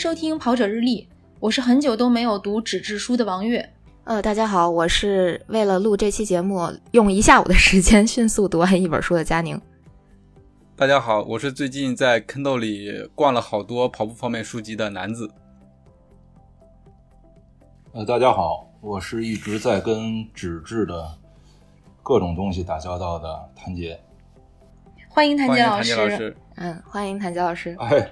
收听《跑者日历》，我是很久都没有读纸质书的王悦。呃，大家好，我是为了录这期节目，用一下午的时间迅速读完一本书的佳宁。大家好，我是最近在 Kindle 里逛了好多跑步方面书籍的男子。呃，大家好，我是一直在跟纸质的各种东西打交道的谭杰。欢迎谭杰老师。嗯，欢迎谭杰老师。哎。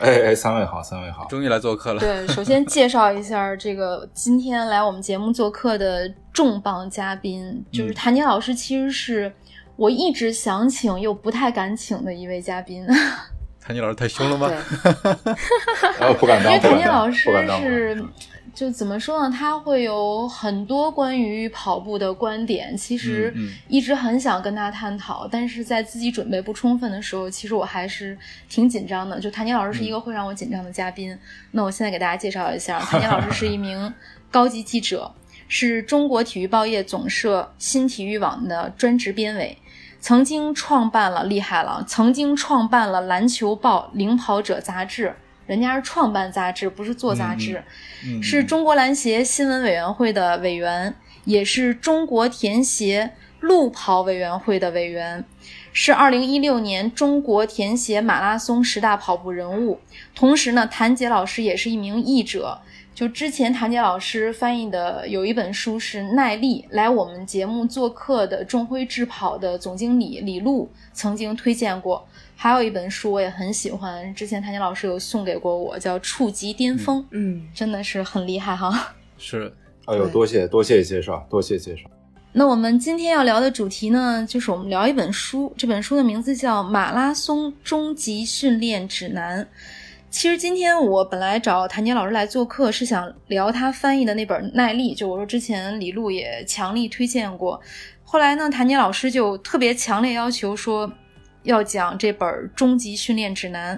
哎哎，三位好，三位好，终于来做客了。对，首先介绍一下这个今天来我们节目做客的重磅嘉宾，就是谭妮老师，其实是我一直想请又不太敢请的一位嘉宾。谭妮老师太凶了吗？呃，不敢当，因为谭妮老师是。就怎么说呢？他会有很多关于跑步的观点，其实一直很想跟他探讨，但是在自己准备不充分的时候，其实我还是挺紧张的。就谭杰老师是一个会让我紧张的嘉宾。那我现在给大家介绍一下，谭杰老师是一名高级记者，是中国体育报业总社新体育网的专职编委，曾经创办了厉害了，曾经创办了篮球报《领跑者》杂志。人家是创办杂志，不是做杂志，是中国篮协新闻委员会的委员，也是中国田协路跑委员会的委员，是二零一六年中国田协马拉松十大跑步人物。同时呢，谭杰老师也是一名译者。就之前谭杰老师翻译的有一本书是《耐力》，来我们节目做客的众辉智跑的总经理李璐曾经推荐过。还有一本书我也很喜欢，之前谭杰老师有送给过我，叫《触及巅峰》，嗯，真的是很厉害哈。是，哎呦，多谢多谢介绍，多谢介绍。那我们今天要聊的主题呢，就是我们聊一本书，这本书的名字叫《马拉松终极训练指南》。其实今天我本来找谭杰老师来做客，是想聊他翻译的那本《耐力》，就我说之前李璐也强力推荐过，后来呢，谭杰老师就特别强烈要求说。要讲这本《终极训练指南》，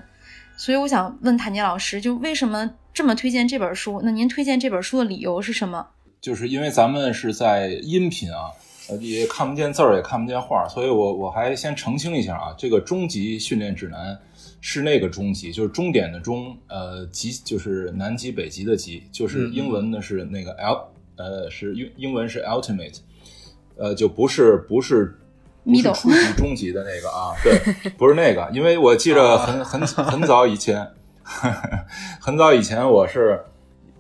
所以我想问谭杰老师，就为什么这么推荐这本书？那您推荐这本书的理由是什么？就是因为咱们是在音频啊，呃，也看不见字儿，也看不见画，所以我我还先澄清一下啊，这个《终极训练指南》是那个终极，就是终点的终，呃，极就是南极北极的极，就是英文呢是那个 L，呃，是英英文是 ultimate，呃，就不是不是。不是初级、中级的那个啊，对，不是那个，因为我记着很很很早以前，很早以前我是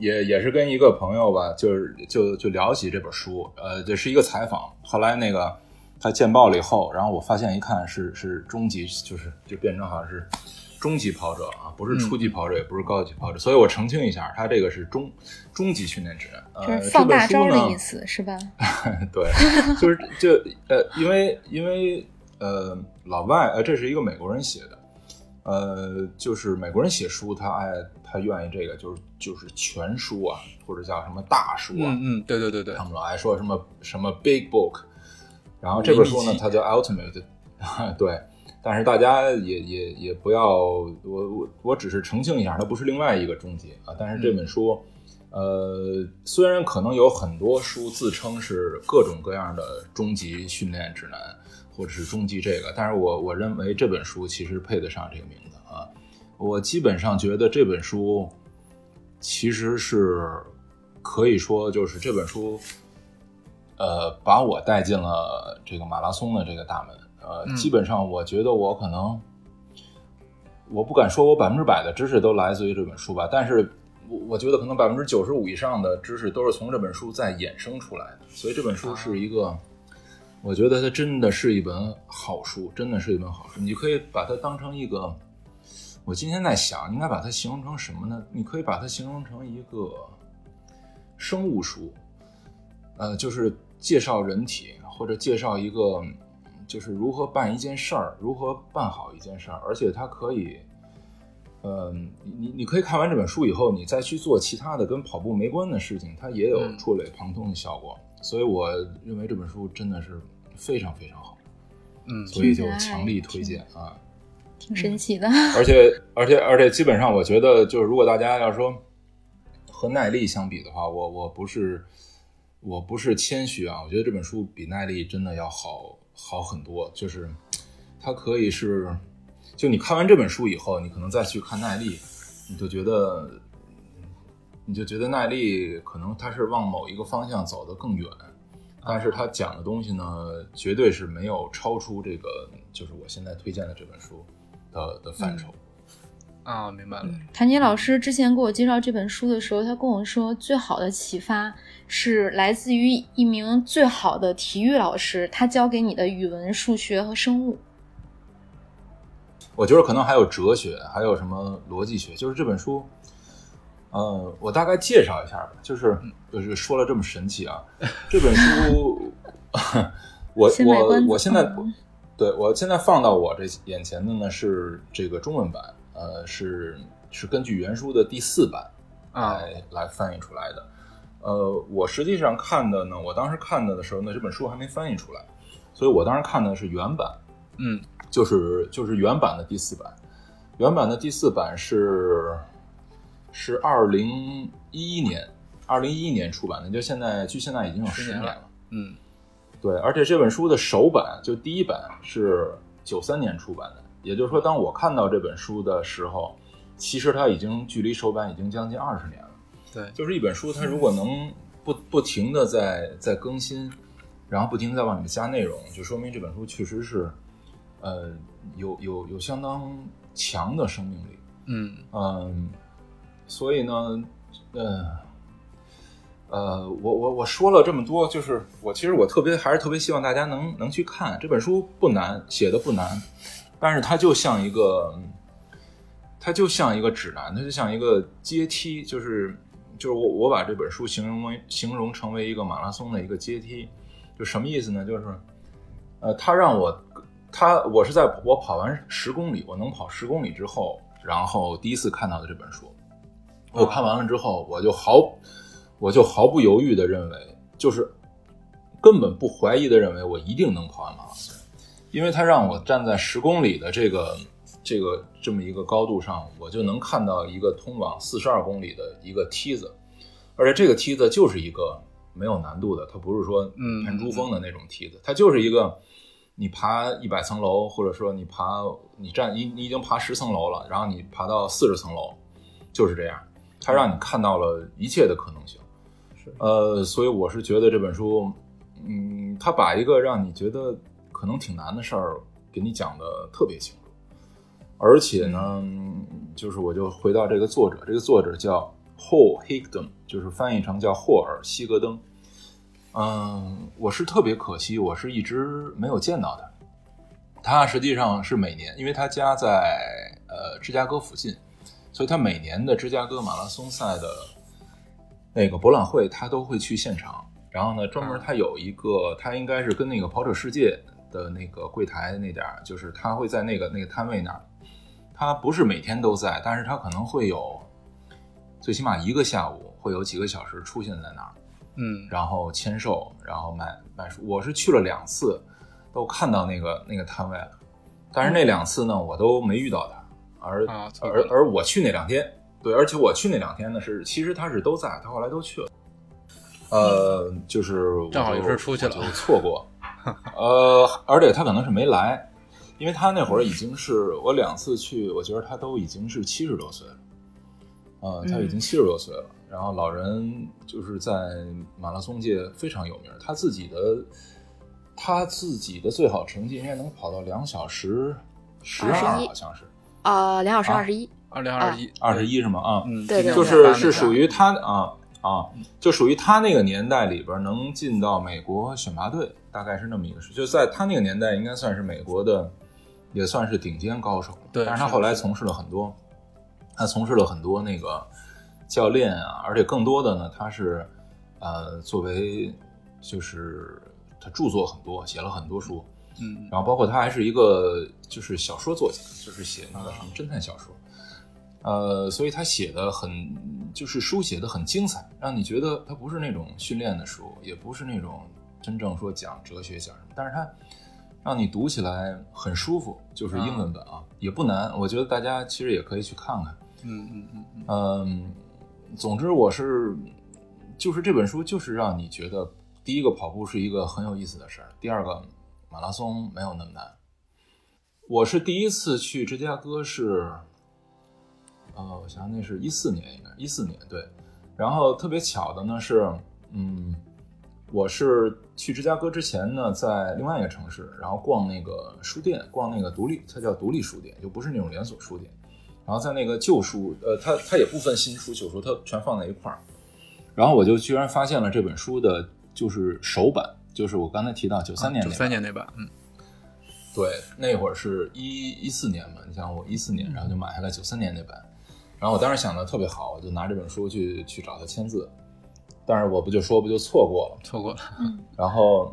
也也是跟一个朋友吧，就是就就聊起这本书，呃，这是一个采访，后来那个他见报了以后，然后我发现一看是是中级，就是就变成好像是。中级跑者啊，不是初级跑者，也不是高级跑者，所以我澄清一下，他这个是中中级训练指南，就是放大招的意思是吧？对，就是就呃，因为因为呃，老外呃，这是一个美国人写的，呃，就是美国人写书，他爱他愿意这个，就是就是全书啊，或者叫什么大书啊，嗯嗯，对对对对，他们老爱说什么什么 big book，然后这本书呢，它叫 ultimate，对。但是大家也也也不要，我我我只是澄清一下，它不是另外一个终极啊。但是这本书，呃，虽然可能有很多书自称是各种各样的终极训练指南，或者是终极这个，但是我我认为这本书其实配得上这个名字啊。我基本上觉得这本书其实是可以说就是这本书，呃，把我带进了这个马拉松的这个大门。呃，基本上我觉得我可能，我不敢说我百分之百的知识都来自于这本书吧，但是我我觉得可能百分之九十五以上的知识都是从这本书再衍生出来的，所以这本书是一个，我觉得它真的是一本好书，真的是一本好书。你可以把它当成一个，我今天在想，应该把它形容成什么呢？你可以把它形容成一个生物书，呃，就是介绍人体或者介绍一个。就是如何办一件事儿，如何办好一件事儿，而且它可以，嗯，你你可以看完这本书以后，你再去做其他的跟跑步没关的事情，它也有触类旁通的效果。所以我认为这本书真的是非常非常好，嗯，所以就强力推荐啊，挺神奇的。而且而且而且，基本上我觉得，就是如果大家要说和耐力相比的话，我我不是我不是谦虚啊，我觉得这本书比耐力真的要好。好很多，就是它可以是，就你看完这本书以后，你可能再去看耐力，你就觉得，你就觉得耐力可能它是往某一个方向走得更远，但是他讲的东西呢，绝对是没有超出这个，就是我现在推荐的这本书的的范畴。啊，明白了。谭杰老师之前给我介绍这本书的时候，他跟我说，最好的启发是来自于一名最好的体育老师，他教给你的语文、数学和生物。我觉得可能还有哲学，还有什么逻辑学。就是这本书，呃，我大概介绍一下吧。就是就是说了这么神奇啊，这本书，我我我现在对我现在放到我这眼前的呢是这个中文版。呃，是是根据原书的第四版来来翻译出来的。呃，我实际上看的呢，我当时看的的时候呢，这本书还没翻译出来，所以我当时看的是原版。嗯，就是就是原版的第四版，原版的第四版是是二零一一年二零一一年出版的，就现在距现在已经有十年了。嗯，对，而且这本书的首版就第一版是九三年出版的。也就是说，当我看到这本书的时候，其实它已经距离首版已经将近二十年了。对，就是一本书，它如果能不不停的在在更新，然后不停地在往里面加内容，就说明这本书确实是，呃，有有有相当强的生命力。嗯嗯，所以呢，呃呃，我我我说了这么多，就是我其实我特别还是特别希望大家能能去看这本书，不难，写的不难。但是它就像一个，它就像一个指南，它就像一个阶梯，就是就是我我把这本书形容为形容成为一个马拉松的一个阶梯，就什么意思呢？就是，呃，他让我他我是在我跑完十公里，我能跑十公里之后，然后第一次看到的这本书，我看完了之后，我就毫我就毫不犹豫的认为，就是根本不怀疑的认为，我一定能跑完马拉松。因为它让我站在十公里的这个这个这么一个高度上，我就能看到一个通往四十二公里的一个梯子，而且这个梯子就是一个没有难度的，它不是说攀珠峰的那种梯子，它就是一个你爬一百层楼，或者说你爬你站你你已经爬十层楼了，然后你爬到四十层楼，就是这样，它让你看到了一切的可能性。是呃，所以我是觉得这本书，嗯，它把一个让你觉得。可能挺难的事儿，给你讲的特别清楚，而且呢，就是我就回到这个作者，这个作者叫霍希格登，就是翻译成叫霍尔希格登。嗯，我是特别可惜，我是一直没有见到他。他实际上是每年，因为他家在呃芝加哥附近，所以他每年的芝加哥马拉松赛的那个博览会，他都会去现场。然后呢，专门他有一个，他应该是跟那个跑者世界。的那个柜台那点儿，就是他会在那个那个摊位那儿，他不是每天都在，但是他可能会有，最起码一个下午会有几个小时出现在那儿，嗯，然后签售，然后卖卖书。我是去了两次，都看到那个那个摊位了，但是那两次呢，我都没遇到他，而而而我去那两天，对，而且我去那两天呢是，其实他是都在，他后来都去了，呃，就是正好有事出去了，就错过。呃，而且他可能是没来，因为他那会儿已经是我两次去，我觉得他都已经是七十多岁了，呃，他已经七十多岁了。然后老人就是在马拉松界非常有名，他自己的他自己的最好成绩应该能跑到两小时十二，好像是。啊，两小时二十一，二零二一，二十一是吗？啊，嗯，对对，就是是属于他啊。啊，就属于他那个年代里边能进到美国选拔队，大概是那么一个事。就在他那个年代，应该算是美国的，也算是顶尖高手了。对，但是他后来从事了很多，他从事了很多那个教练啊，而且更多的呢，他是呃作为就是他著作很多，写了很多书，嗯，然后包括他还是一个就是小说作家，就是写那个什么侦探小说。呃，所以他写的很，就是书写的很精彩，让你觉得他不是那种训练的书，也不是那种真正说讲哲学讲什么，但是他让你读起来很舒服，就是英文本啊，也不难，我觉得大家其实也可以去看看。嗯嗯嗯嗯。嗯，总之我是，就是这本书就是让你觉得，第一个跑步是一个很有意思的事儿，第二个马拉松没有那么难。我是第一次去芝加哥是。呃，我想想，那是一四年，应该一四年对。然后特别巧的呢是，嗯，我是去芝加哥之前呢，在另外一个城市，然后逛那个书店，逛那个独立，它叫独立书店，就不是那种连锁书店。然后在那个旧书，呃，它它也不分新书旧书，它全放在一块儿。然后我就居然发现了这本书的，就是首版，就是我刚才提到九三年九三年那版，嗯，对，那会儿是一一四年嘛，你像我一四年，然后就买下来九三年那版。然后我当时想的特别好，我就拿这本书去去找他签字，但是我不就说不就错过了，错过了。然后，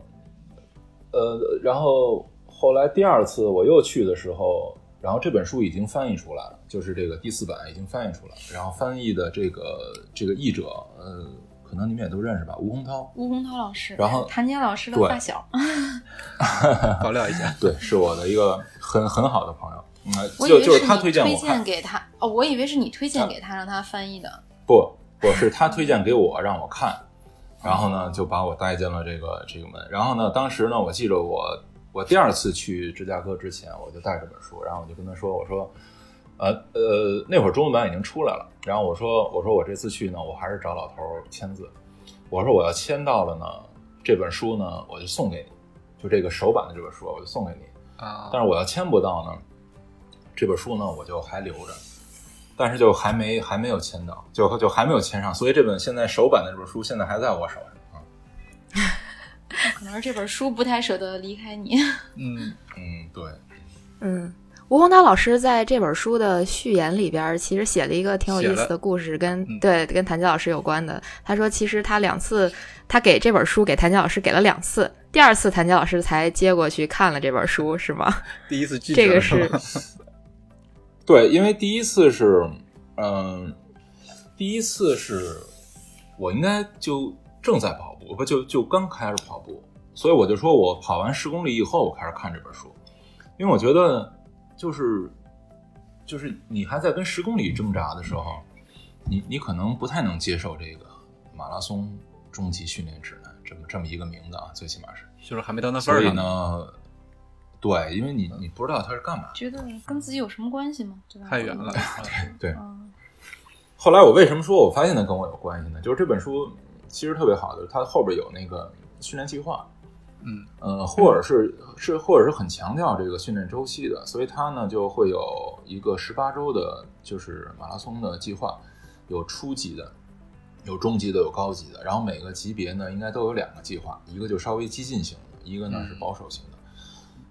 呃，然后后来第二次我又去的时候，然后这本书已经翻译出来了，就是这个第四版已经翻译出来了。然后翻译的这个这个译者，呃，可能你们也都认识吧，吴洪涛。吴洪涛老师。然后谭杰老师的发小。爆料一下，对，是我的一个很很好的朋友。我以为就是他推荐我荐给他哦，我以为是你推荐给他让他翻译的。不，不是他推荐给我让我看，然后呢就把我带进了这个这个门。然后呢，当时呢，我记着我我第二次去芝加哥之前，我就带这本书，然后我就跟他说，我说，呃呃，那会儿中文版已经出来了，然后我说我说我这次去呢，我还是找老头签字，我说我要签到了呢，这本书呢我就送给你，就这个首版的这本书我就送给你啊，但是我要签不到呢。这本书呢，我就还留着，但是就还没还没有签到，就就还没有签上，所以这本现在首版的这本书现在还在我手上啊。可能是这本书不太舍得离开你。嗯嗯，对，嗯，吴宏涛老师在这本书的序言里边，其实写了一个挺有意思的故事，跟对跟谭杰老师有关的。他说，其实他两次，他给这本书给谭杰老师给了两次，第二次谭杰老师才接过去看了这本书，是吗？第一次拒绝这个是。对，因为第一次是，嗯，第一次是我应该就正在跑步，不就就刚开始跑步，所以我就说我跑完十公里以后，我开始看这本书，因为我觉得就是就是你还在跟十公里挣扎的时候，你你可能不太能接受这个马拉松终极训练指南这么这么一个名字啊，最起码是，就是还没到那份儿上呢。对，因为你你不知道他是干嘛，觉得跟自己有什么关系吗？太远了。对对。后来我为什么说我发现它跟我有关系呢？就是这本书其实特别好的，它后边有那个训练计划，嗯呃，或者是是或者是很强调这个训练周期的，所以它呢就会有一个十八周的，就是马拉松的计划，有初级的，有中级的，有高级的，然后每个级别呢应该都有两个计划，一个就稍微激进型的，一个呢是保守型的。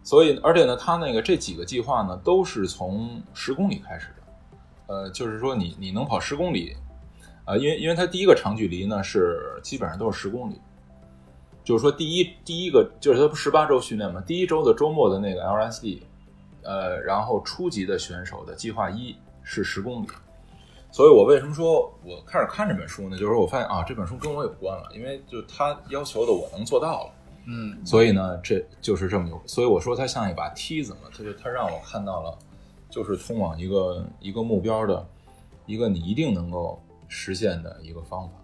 所以，而且呢，他那个这几个计划呢，都是从十公里开始的，呃，就是说你你能跑十公里，呃，因为因为它第一个长距离呢是基本上都是十公里，就是说第一第一个就是它不十八周训练嘛，第一周的周末的那个 LSD，呃，然后初级的选手的计划一是十公里，所以我为什么说我开始看这本书呢？就是我发现啊，这本书跟我有关了，因为就他要求的我能做到了。嗯，所以呢，这就是这么有，所以我说它像一把梯子嘛，它就它让我看到了，就是通往一个一个目标的一个你一定能够实现的一个方法。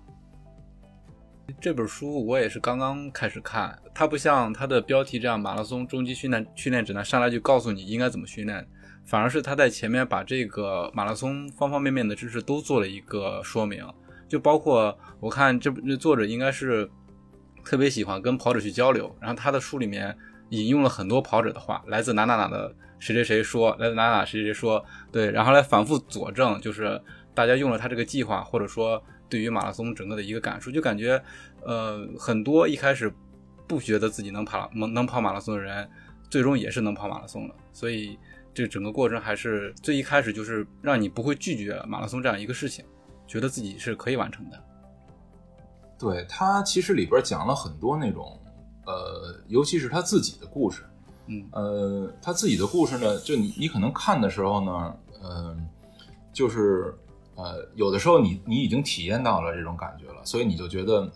这本书我也是刚刚开始看，它不像它的标题这样《马拉松终极训练训练指南》，上来就告诉你应该怎么训练，反而是它在前面把这个马拉松方方面面的知识都做了一个说明，就包括我看这这作者应该是。特别喜欢跟跑者去交流，然后他的书里面引用了很多跑者的话，来自哪哪哪的谁谁谁说，来自哪哪谁谁说，对，然后来反复佐证，就是大家用了他这个计划，或者说对于马拉松整个的一个感受，就感觉，呃，很多一开始不觉得自己能跑能能跑马拉松的人，最终也是能跑马拉松的，所以这整个过程还是最一开始就是让你不会拒绝马拉松这样一个事情，觉得自己是可以完成的。对他其实里边讲了很多那种，呃，尤其是他自己的故事，嗯，呃，他自己的故事呢，就你你可能看的时候呢，嗯，就是呃，有的时候你你已经体验到了这种感觉了，所以你就觉得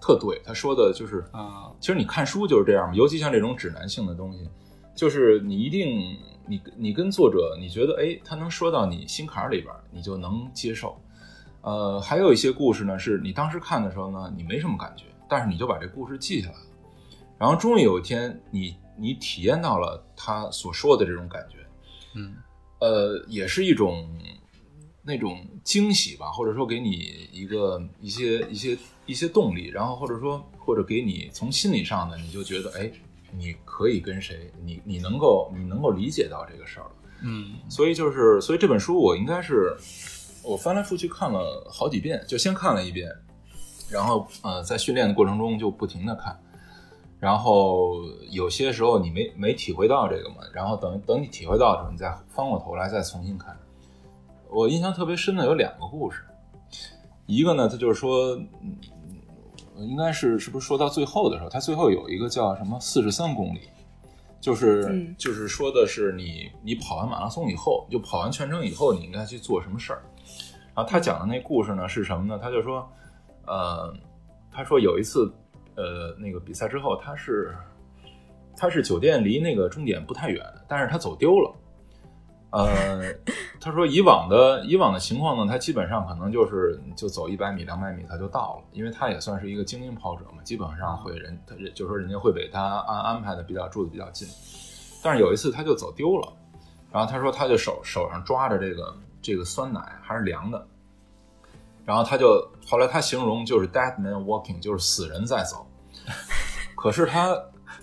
特对。他说的就是啊，其实你看书就是这样嘛，尤其像这种指南性的东西，就是你一定你你跟作者你觉得哎，他能说到你心坎里边，你就能接受。呃，还有一些故事呢，是你当时看的时候呢，你没什么感觉，但是你就把这故事记下来了，然后终于有一天，你你体验到了他所说的这种感觉，嗯，呃，也是一种那种惊喜吧，或者说给你一个一些一些一些动力，然后或者说或者给你从心理上呢，你就觉得哎，你可以跟谁，你你能够你能够理解到这个事儿了。嗯，所以就是所以这本书我应该是我翻来覆去看了好几遍，就先看了一遍，然后呃在训练的过程中就不停的看，然后有些时候你没没体会到这个嘛，然后等等你体会到的时候，你再翻过头来再重新看。我印象特别深的有两个故事，一个呢，他就是说，嗯，应该是是不是说到最后的时候，他最后有一个叫什么四十三公里，就是就是说的是你你跑完马拉松以后，就跑完全程以后，你应该去做什么事儿。然后他讲的那故事呢是什么呢？他就说，呃，他说有一次，呃，那个比赛之后，他是他是酒店离那个终点不太远，但是他走丢了。呃，他说以往的以往的情况呢，他基本上可能就是就走一百米两百米他就到了，因为他也算是一个精英跑者嘛，基本上会人他就说人家会给他安安排的比较住的比较近。但是有一次他就走丢了，然后他说他就手手上抓着这个这个酸奶还是凉的，然后他就后来他形容就是 dead man walking，就是死人在走。可是他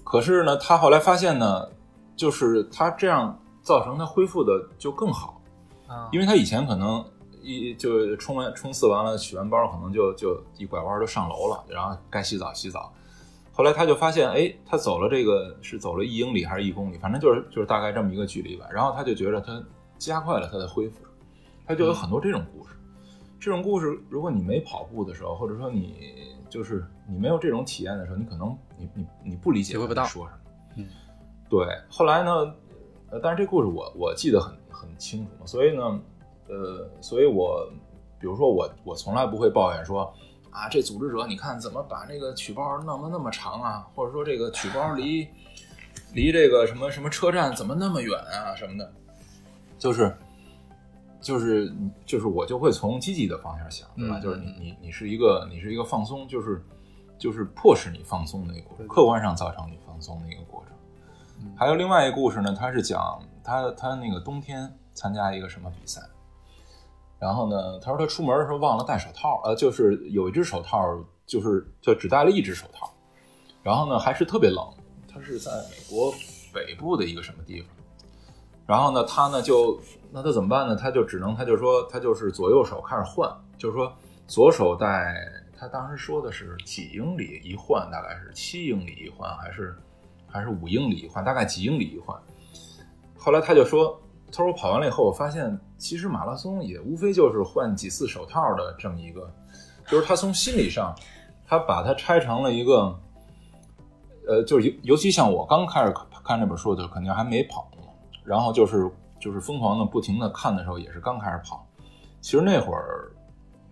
可是呢，他后来发现呢，就是他这样。造成他恢复的就更好，啊，因为他以前可能一就冲完冲刺完了取完包，可能就就一拐弯就上楼了，然后该洗澡洗澡。后来他就发现，哎，他走了这个是走了一英里还是一公里，反正就是就是大概这么一个距离吧。然后他就觉得他加快了他的恢复，他就有很多这种故事。这种故事，如果你没跑步的时候，或者说你就是你没有这种体验的时候，你可能你你你不理解会不到说什么。嗯，对。后来呢？呃，但是这故事我我记得很很清楚嘛，所以呢，呃，所以我比如说我我从来不会抱怨说啊，这组织者你看怎么把那个取包弄得那么长啊，或者说这个取包离离这个什么什么车站怎么那么远啊什么的，就是就是就是我就会从积极的方向想，对吧？就是你你你是一个你是一个放松，就是就是迫使你放松的一个过程，客观上造成你放松的一个过程。还有另外一个故事呢，他是讲他他那个冬天参加一个什么比赛，然后呢，他说他出门的时候忘了戴手套，呃，就是有一只手套，就是就只戴了一只手套，然后呢还是特别冷，他是在美国北部的一个什么地方，然后呢他呢就那他怎么办呢？他就只能他就说他就是左右手开始换，就是说左手戴，他当时说的是几英里一换，大概是七英里一换还是？还是五英里一换，大概几英里一换。后来他就说：“他说我跑完了以后，我发现其实马拉松也无非就是换几次手套的这么一个，就是他从心理上，他把它拆成了一个，呃，就是尤尤其像我刚开始看这本书的时候，肯定还没跑，然后就是就是疯狂的不停的看的时候，也是刚开始跑。其实那会儿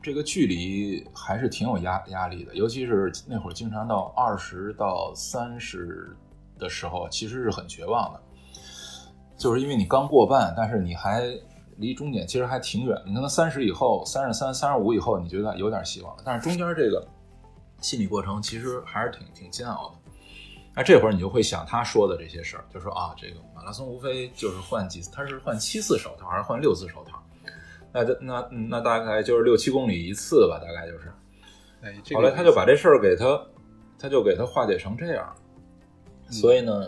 这个距离还是挺有压压力的，尤其是那会儿经常到二十到三十。”的时候其实是很绝望的，就是因为你刚过半，但是你还离终点其实还挺远。你可能三十以后、三十三、三十五以后，你觉得有点希望了，但是中间这个心理过程其实还是挺挺煎熬的。那这会儿你就会想他说的这些事儿，就说啊，这个马拉松无非就是换几次，他是换七次手套还是换六次手套？那那那大概就是六七公里一次吧，大概就是。哎，后来他就把这事儿给他，他就给他化解成这样。所以呢，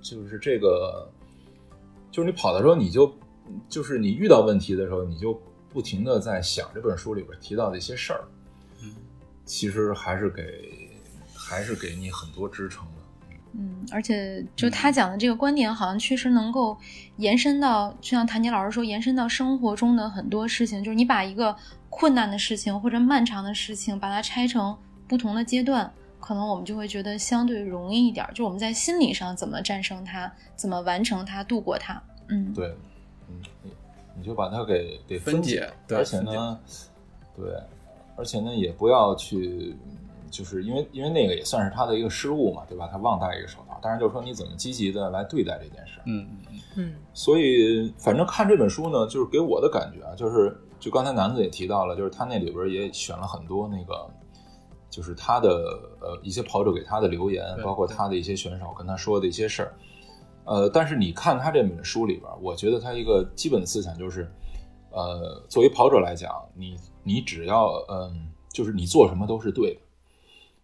就是这个，就是你跑的时候，你就就是你遇到问题的时候，你就不停的在想这本书里边提到的一些事儿，嗯，其实还是给还是给你很多支撑的。嗯，而且就他讲的这个观点，好像确实能够延伸到，就像谭杰老师说，延伸到生活中的很多事情。就是你把一个困难的事情或者漫长的事情，把它拆成不同的阶段。可能我们就会觉得相对容易一点，就我们在心理上怎么战胜它，怎么完成它，度过它。嗯，对，嗯，你你就把它给给分解，而且呢，对，而且呢，也不要去，就是因为因为那个也算是他的一个失误嘛，对吧？他忘戴一个手套，但是就是说你怎么积极的来对待这件事。嗯嗯嗯嗯。所以反正看这本书呢，就是给我的感觉啊，就是就刚才南子也提到了，就是他那里边也选了很多那个。就是他的呃一些跑者给他的留言，包括他的一些选手跟他说的一些事儿，呃，但是你看他这本书里边，我觉得他一个基本的思想就是，呃，作为跑者来讲，你你只要嗯，就是你做什么都是对的，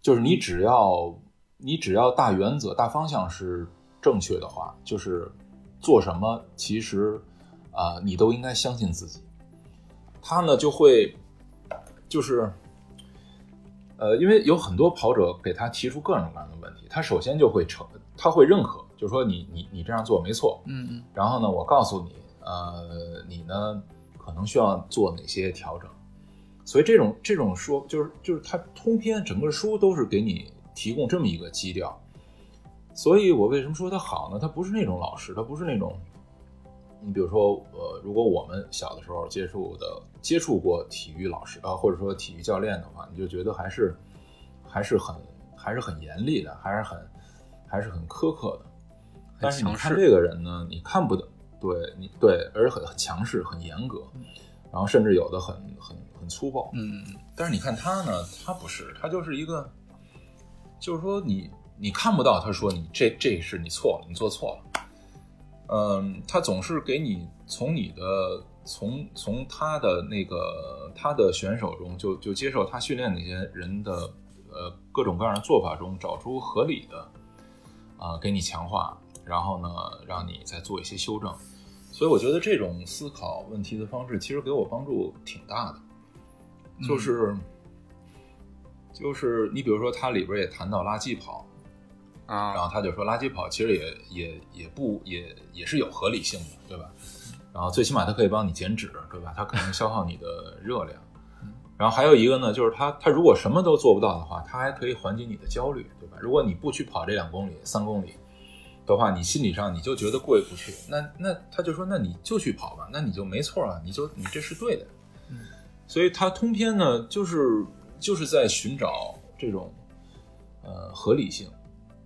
就是你只要你只要大原则、大方向是正确的话，就是做什么其实啊，你都应该相信自己。他呢就会就是呃，因为有很多跑者给他提出各种各样的问题，他首先就会承，他会认可，就是说你你你这样做没错，嗯嗯，然后呢，我告诉你，呃，你呢。可能需要做哪些调整？所以这种这种说，就是就是他通篇整个书都是给你提供这么一个基调。所以我为什么说他好呢？他不是那种老师，他不是那种，你比如说，呃，如果我们小的时候接触的接触过体育老师啊，或者说体育教练的话，你就觉得还是还是很还是很严厉的，还是很还是很苛刻的。但是你看这个人呢，你看不得。对你对，而且很强势，很严格，然后甚至有的很很很粗暴。嗯，但是你看他呢，他不是，他就是一个，就是说你你看不到，他说你这这是你错了，你做错了。嗯，他总是给你从你的从从他的那个他的选手中，就就接受他训练那些人的呃各种各样的做法中，找出合理的啊，给你强化。然后呢，让你再做一些修正，所以我觉得这种思考问题的方式其实给我帮助挺大的。就是，就是你比如说，它里边也谈到垃圾跑啊，然后他就说，垃圾跑其实也也也不也也是有合理性的，对吧？然后最起码它可以帮你减脂，对吧？它可能消耗你的热量。然后还有一个呢，就是它它如果什么都做不到的话，它还可以缓解你的焦虑，对吧？如果你不去跑这两公里、三公里。的话，你心理上你就觉得过意不去，那那他就说，那你就去跑吧，那你就没错啊，你就你这是对的，嗯，所以他通篇呢，就是就是在寻找这种呃合理性，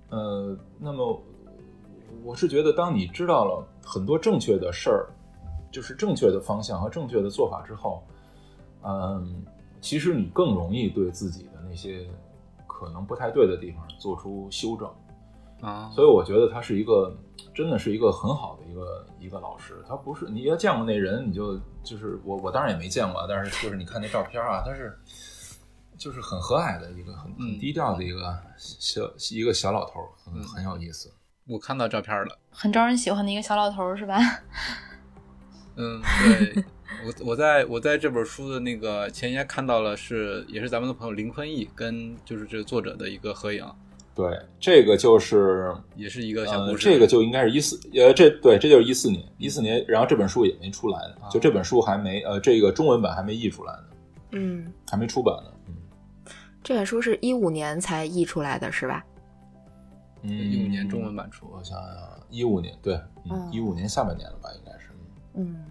呃，那么我是觉得，当你知道了很多正确的事儿，就是正确的方向和正确的做法之后，嗯，其实你更容易对自己的那些可能不太对的地方做出修正。啊，所以我觉得他是一个，真的是一个很好的一个一个老师。他不是你要见过那人，你就就是我我当然也没见过，但是就是你看那照片啊，他是就是很和蔼的一个很很低调的一个小一个小老头，很很有意思。我看到照片了，很招人喜欢的一个小老头，是吧？嗯，对我我在我在这本书的那个前言看到了，是也是咱们的朋友林坤义跟就是这个作者的一个合影。对，这个就是也是一个小故事。这个就应该是一四，呃，这对，这就是一四年，一四年，然后这本书也没出来呢，就这本书还没，呃，这个中文版还没译出来呢，嗯，还没出版呢，嗯，这本书是一五年才译出来的，是吧？嗯，一五年中文版出，我想想，一五年，对，一五年下半年了吧，应该是，嗯。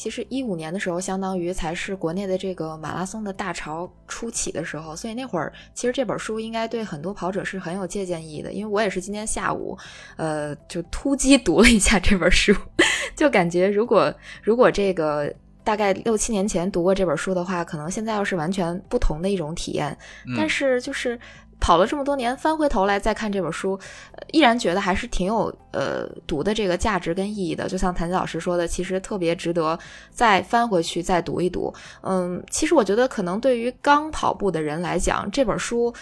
其实一五年的时候，相当于才是国内的这个马拉松的大潮初起的时候，所以那会儿其实这本书应该对很多跑者是很有借鉴意义的。因为我也是今天下午，呃，就突击读了一下这本书，就感觉如果如果这个大概六七年前读过这本书的话，可能现在要是完全不同的一种体验。但是就是。跑了这么多年，翻回头来再看这本书，依然觉得还是挺有呃读的这个价值跟意义的。就像谭老师说的，其实特别值得再翻回去再读一读。嗯，其实我觉得可能对于刚跑步的人来讲，这本书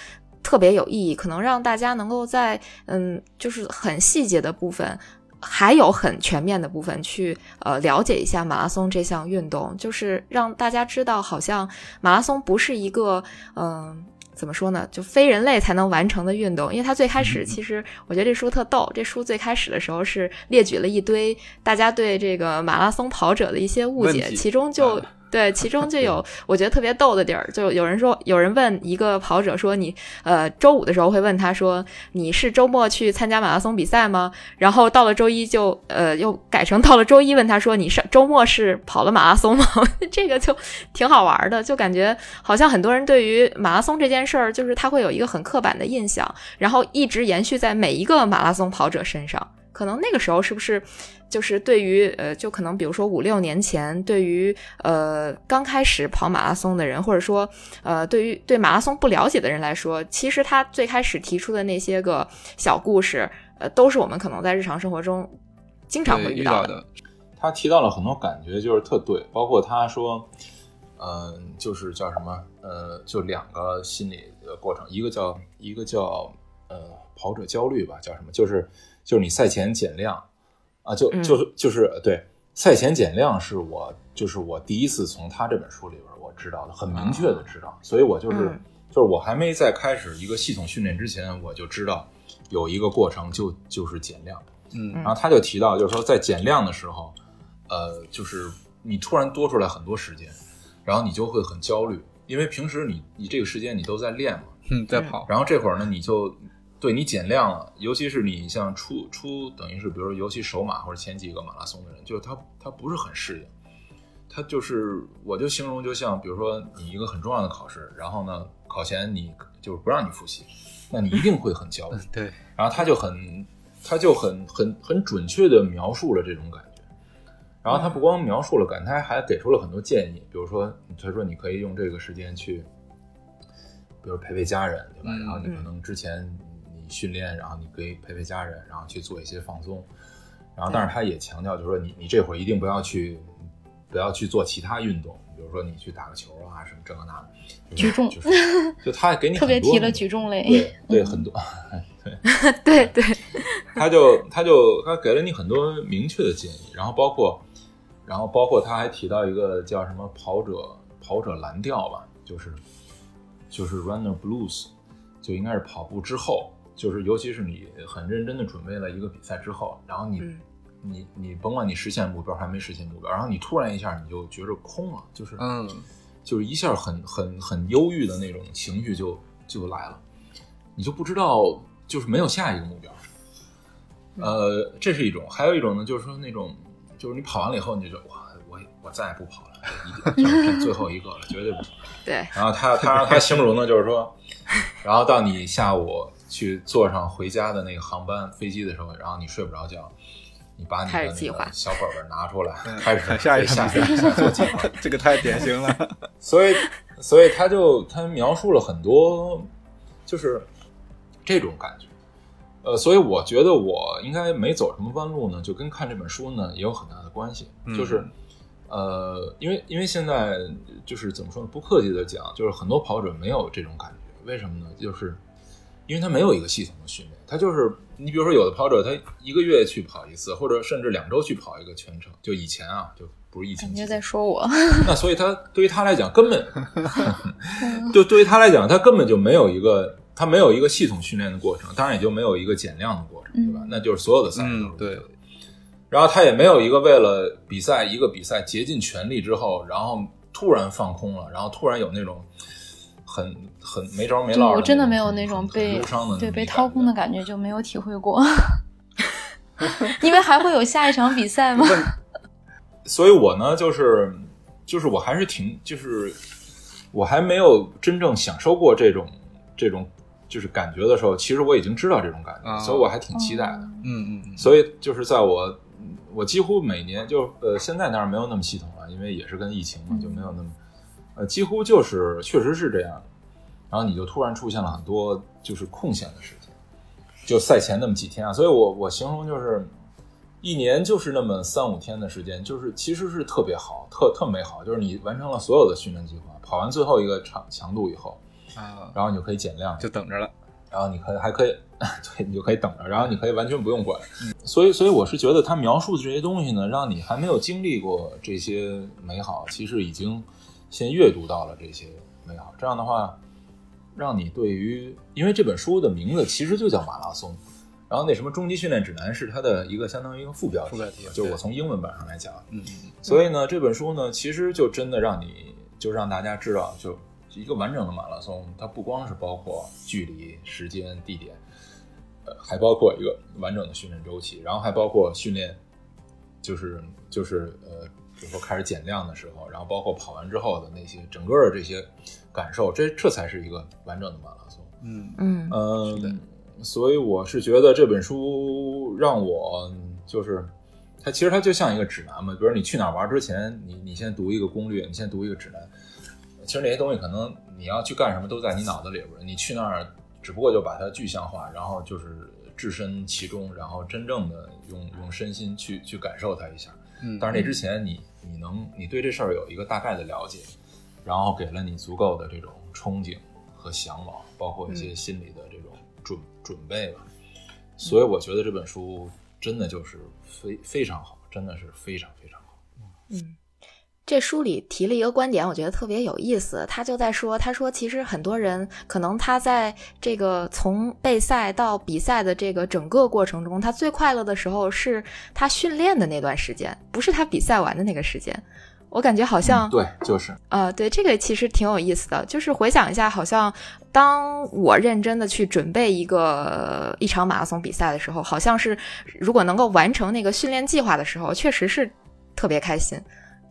特别有意义，可能让大家能够在嗯就是很细节的部分，还有很全面的部分去呃了解一下马拉松这项运动，就是让大家知道，好像马拉松不是一个嗯。怎么说呢？就非人类才能完成的运动，因为他最开始其实，我觉得这书特逗。这书最开始的时候是列举了一堆大家对这个马拉松跑者的一些误解，其中就。对，其中就有我觉得特别逗的地儿，就有人说，有人问一个跑者说：“你呃，周五的时候会问他说，你是周末去参加马拉松比赛吗？”然后到了周一就呃又改成到了周一问他说：“你上周末是跑了马拉松吗？” 这个就挺好玩的，就感觉好像很多人对于马拉松这件事儿，就是他会有一个很刻板的印象，然后一直延续在每一个马拉松跑者身上。可能那个时候是不是，就是对于呃，就可能比如说五六年前，对于呃刚开始跑马拉松的人，或者说呃对于对马拉松不了解的人来说，其实他最开始提出的那些个小故事，呃，都是我们可能在日常生活中经常会遇到的。他提到了很多感觉，就是特对，包括他说，嗯，就是叫什么，呃，就两个心理的过程，一个叫一个叫呃跑者焦虑吧，叫什么？就是就是你赛前减量啊，就就是就是对赛前减量是我就是我第一次从他这本书里边我知道的，很明确的知道，所以我就是就是我还没在开始一个系统训练之前，我就知道有一个过程，就就是减量。嗯，然后他就提到，就是说在减量的时候，呃，就是你突然多出来很多时间，然后你就会很焦虑，因为平时你你这个时间你都在练嘛，嗯，在跑，然后这会儿呢，你就对你减量了，尤其是你像初初等于是，比如说尤其首马或者前几个马拉松的人，就是他他不是很适应，他就是我就形容就像比如说你一个很重要的考试，然后呢考前你就是不让你复习，那你一定会很焦虑，对，然后他就很。他就很很很准确的描述了这种感觉，然后他不光描述了感，他还给出了很多建议，比如说，他说你可以用这个时间去，比如陪陪家人，对吧？然后你可能之前你训练，然后你可以陪陪家人，然后去做一些放松，然后但是他也强调，就是说你你这会儿一定不要去不要去做其他运动，比如说你去打个球啊什么这个那的，举重，就是就他给你特别提了举重类，对对很多。对。对对，他就他就他给了你很多明确的建议，然后包括，然后包括他还提到一个叫什么跑者跑者蓝调吧，就是就是 runner blues，就应该是跑步之后，就是尤其是你很认真的准备了一个比赛之后，然后你你你甭管你实现目标还没实现目标，然后你突然一下你就觉着空了，就是嗯，就是一下很很很忧郁的那种情绪就就来了，你就不知道。就是没有下一个目标，呃，这是一种；还有一种呢，就是说那种，就是你跑完了以后，你就说，哇，我我再也不跑了，一定最后一个了，绝对不。对。然后他他他形容呢，就是说，然后到你下午去坐上回家的那个航班飞机的时候，然后你睡不着觉，你把你的那个小本本拿出来，开始下一下下做计划，这个太典型了。所以，所以他就他描述了很多，就是。这种感觉，呃，所以我觉得我应该没走什么弯路呢，就跟看这本书呢也有很大的关系。就是，呃，因为因为现在就是怎么说呢？不客气的讲，就是很多跑者没有这种感觉，为什么呢？就是因为他没有一个系统的训练，他就是你比如说有的跑者他一个月去跑一次，或者甚至两周去跑一个全程，就以前啊，就不是疫情，你就在说我。那所以他对于他来讲，根本 就对于他来讲，他根本就没有一个。他没有一个系统训练的过程，当然也就没有一个减量的过程，对吧？那就是所有的赛事都是对。然后他也没有一个为了比赛一个比赛竭尽全力之后，然后突然放空了，然后突然有那种很很没招没落。我真的没有那种被对被掏空的感觉，就没有体会过。因为还会有下一场比赛吗？所以我呢，就是就是我还是挺就是我还没有真正享受过这种这种。就是感觉的时候，其实我已经知道这种感觉，所以我还挺期待的。嗯嗯。所以就是在我，我几乎每年就呃，现在当然没有那么系统了，因为也是跟疫情嘛，就没有那么呃，几乎就是确实是这样。然后你就突然出现了很多就是空闲的时间，就赛前那么几天啊。所以我我形容就是一年就是那么三五天的时间，就是其实是特别好，特特美好。就是你完成了所有的训练计划，跑完最后一个长强度以后。啊，然后你就可以减量，就等着了。然后你可以还可以，对你就可以等着。然后你可以完全不用管。所以，所以我是觉得他描述的这些东西呢，让你还没有经历过这些美好，其实已经先阅读到了这些美好。这样的话，让你对于，因为这本书的名字其实就叫马拉松，然后那什么终极训练指南是它的一个相当于一个副标题，就是我从英文版上来讲，嗯，所以呢，这本书呢，其实就真的让你就让大家知道就。一个完整的马拉松，它不光是包括距离、时间、地点，呃，还包括一个完整的训练周期，然后还包括训练，就是就是呃，比如说开始减量的时候，然后包括跑完之后的那些整个的这些感受，这这才是一个完整的马拉松。嗯嗯嗯，所以我是觉得这本书让我就是它其实它就像一个指南嘛，比如你去哪玩之前，你你先读一个攻略，你先读一个指南。其实那些东西可能你要去干什么都在你脑子里边，你去那儿只不过就把它具象化，然后就是置身其中，然后真正的用用身心去去感受它一下。嗯，但是那之前你你能你对这事儿有一个大概的了解，然后给了你足够的这种憧憬和向往，包括一些心理的这种准准备吧。所以我觉得这本书真的就是非非常好，真的是非常非常好。嗯。这书里提了一个观点，我觉得特别有意思。他就在说，他说其实很多人可能他在这个从备赛到比赛的这个整个过程中，他最快乐的时候是他训练的那段时间，不是他比赛完的那个时间。我感觉好像对，就是呃，对这个其实挺有意思的。就是回想一下，好像当我认真的去准备一个一场马拉松比赛的时候，好像是如果能够完成那个训练计划的时候，确实是特别开心。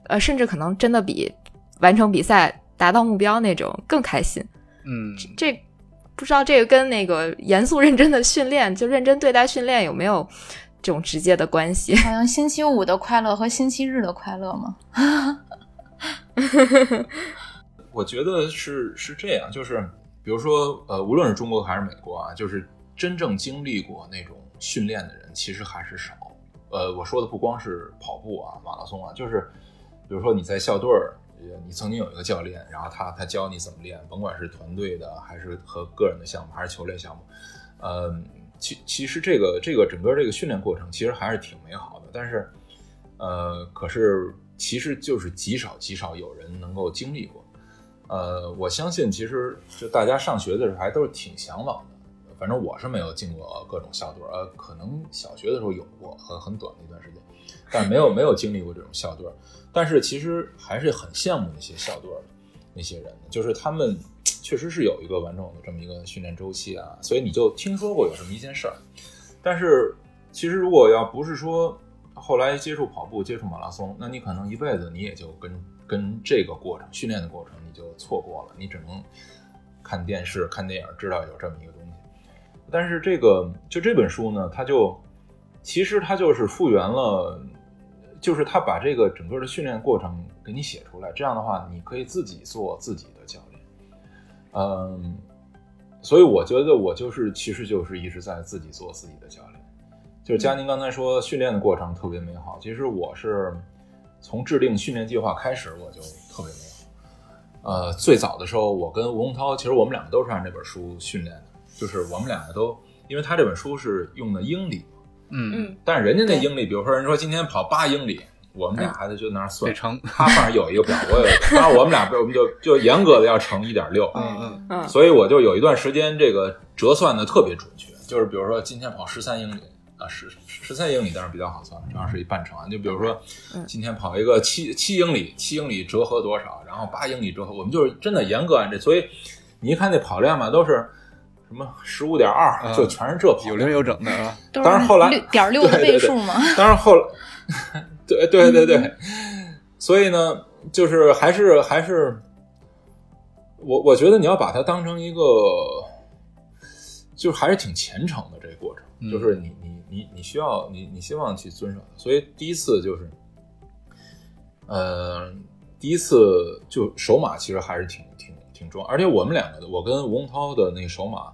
呃，甚至可能真的比完成比赛、达到目标那种更开心。嗯，这不知道这个跟那个严肃认真的训练，就认真对待训练有没有这种直接的关系？好像星期五的快乐和星期日的快乐吗？我觉得是是这样，就是比如说，呃，无论是中国还是美国啊，就是真正经历过那种训练的人其实还是少。呃，我说的不光是跑步啊、马拉松啊，就是。比如说你在校队儿，你曾经有一个教练，然后他他教你怎么练，甭管是团队的还是和个人的项目，还是球类项目，呃，其其实这个这个整个这个训练过程其实还是挺美好的，但是，呃，可是其实就是极少极少有人能够经历过，呃，我相信其实就大家上学的时候还都是挺向往的，反正我是没有进过各种校队，呃，可能小学的时候有过，很很短的一段时间，但没有没有经历过这种校队。但是其实还是很羡慕那些校队的那些人，就是他们确实是有一个完整的这么一个训练周期啊，所以你就听说过有这么一件事儿。但是其实如果要不是说后来接触跑步、接触马拉松，那你可能一辈子你也就跟跟这个过程训练的过程你就错过了，你只能看电视、看电影知道有这么一个。但是这个就这本书呢，它就其实它就是复原了。就是他把这个整个的训练过程给你写出来，这样的话，你可以自己做自己的教练。嗯，所以我觉得我就是，其实就是一直在自己做自己的教练。就是佳宁刚才说训练的过程特别美好，其实我是从制定训练计划开始，我就特别美好。呃，最早的时候，我跟吴洪涛，其实我们两个都是按这本书训练的，就是我们两个都，因为他这本书是用的英里。嗯嗯，但是人家那英里，比如说人说今天跑八英里，我们俩还得就那儿算乘。他反正有一个表，我有，然后我们俩我们就就严格的要乘一点六。嗯嗯嗯。所以我就有一段时间这个折算的特别准确，就是比如说今天跑十三英里啊，十十三英里当然比较好算，正好是一半程。就比如说今天跑一个七七英里，七英里折合多少？然后八英里折合，我们就是真的严格按这。所以你一看那跑量嘛，都是。什么十五点二，就全是这跑有零有整的啊！当然后来点六的 倍数嘛。当然后来，对对对对，所以呢，就是还是还是，我我觉得你要把它当成一个，就是还是挺虔诚的这个过程，就是你你你你需要你你希望去遵守。所以第一次就是，呃，第一次就首马其实还是挺挺挺重，而且我们两个的，我跟吴洪涛的那个首马。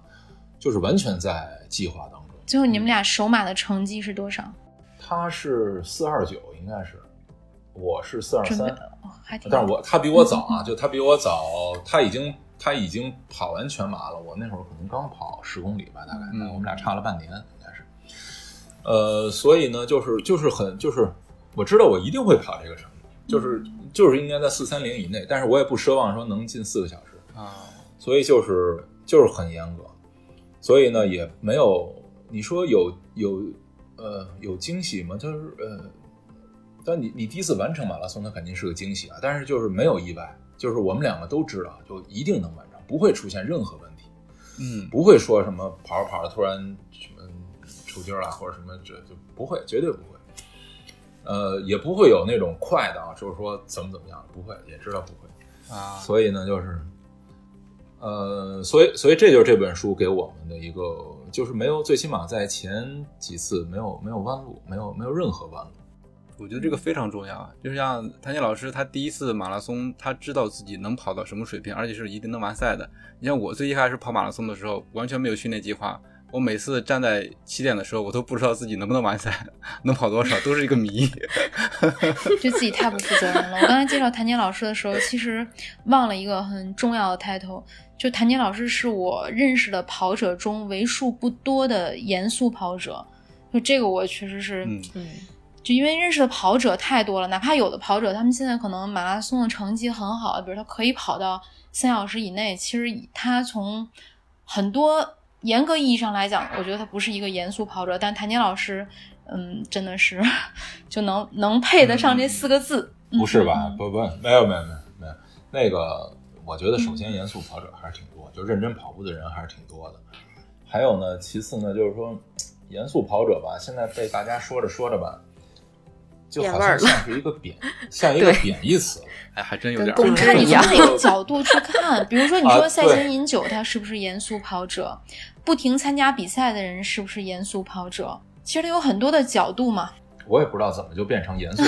就是完全在计划当中。最后你们俩首马的成绩是多少？他是四二九，应该是，我是四二三，还挺。但是我他比我早啊，就他比我早，他已经他已经跑完全马了。我那会儿可能刚跑十公里吧，大概，我们俩差了半年，应该是。呃，所以呢，就是就是很就是我知道我一定会跑这个成绩，就是就是应该在四三零以内，但是我也不奢望说能进四个小时啊，所以就是就是很严格。所以呢，也没有你说有有呃有惊喜吗？就是呃，但你你第一次完成马拉松，那肯定是个惊喜啊。但是就是没有意外，就是我们两个都知道，就一定能完成，不会出现任何问题。嗯，不会说什么跑着跑着突然什么抽筋了或者什么，这就不会，绝对不会。呃，也不会有那种快的啊，就是说怎么怎么样，不会，也知道不会啊。所以呢，就是。呃，所以，所以这就是这本书给我们的一个，就是没有，最起码在前几次没有没有弯路，没有没有任何弯路。我觉得这个非常重要啊，就像谭健老师，他第一次马拉松，他知道自己能跑到什么水平，而且是一定能完赛的。你像我最一开始跑马拉松的时候，完全没有训练计划，我每次站在起点的时候，我都不知道自己能不能完赛，能跑多少，都是一个谜。对自己太不负责任了。我刚才介绍谭杰老师的时候，其实忘了一个很重要的 title，就谭杰老师是我认识的跑者中为数不多的严肃跑者。就这个，我确实是，嗯，就因为认识的跑者太多了，哪怕有的跑者他们现在可能马拉松的成绩很好，比如他可以跑到三小时以内，其实他从很多。严格意义上来讲，我觉得他不是一个严肃跑者，但谭杰老师，嗯，真的是就能能配得上这四个字，不是吧？不不，没有没有没有没有，那个我觉得首先严肃跑者还是挺多，就认真跑步的人还是挺多的。还有呢，其次呢，就是说严肃跑者吧，现在被大家说着说着吧。就好像像是一个贬，像一个贬义词，哎，还真有点。看你从哪个角度去看，比如说你说赛前饮酒，他是不是严肃跑者？不停参加比赛的人是不是严肃跑者？其实他有很多的角度嘛。我也不知道怎么就变成严肃。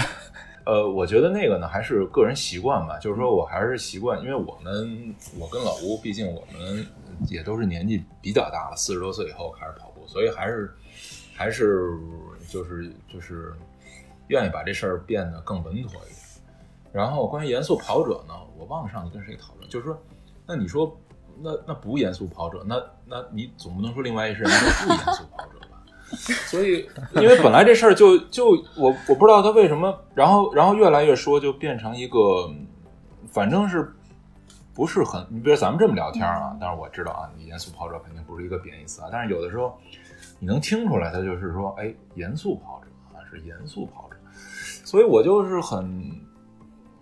呃，我觉得那个呢，还是个人习惯吧。就是说我还是习惯，因为我们我跟老吴，毕竟我们也都是年纪比较大了，四十多岁以后开始跑步，所以还是还是就是就是。愿意把这事儿变得更稳妥一点。然后关于严肃跑者呢，我忘了上次跟谁讨论，就是说，那你说，那那不严肃跑者，那那你总不能说另外一些人都不严肃跑者吧？所以，因为本来这事儿就就我我不知道他为什么，然后然后越来越说就变成一个，反正是不是很，你比如咱们这么聊天啊，但是我知道啊，你严肃跑者肯定不是一个贬义词啊，但是有的时候你能听出来，他就是说，哎，严肃跑者啊，是严肃跑者。所以我就是很，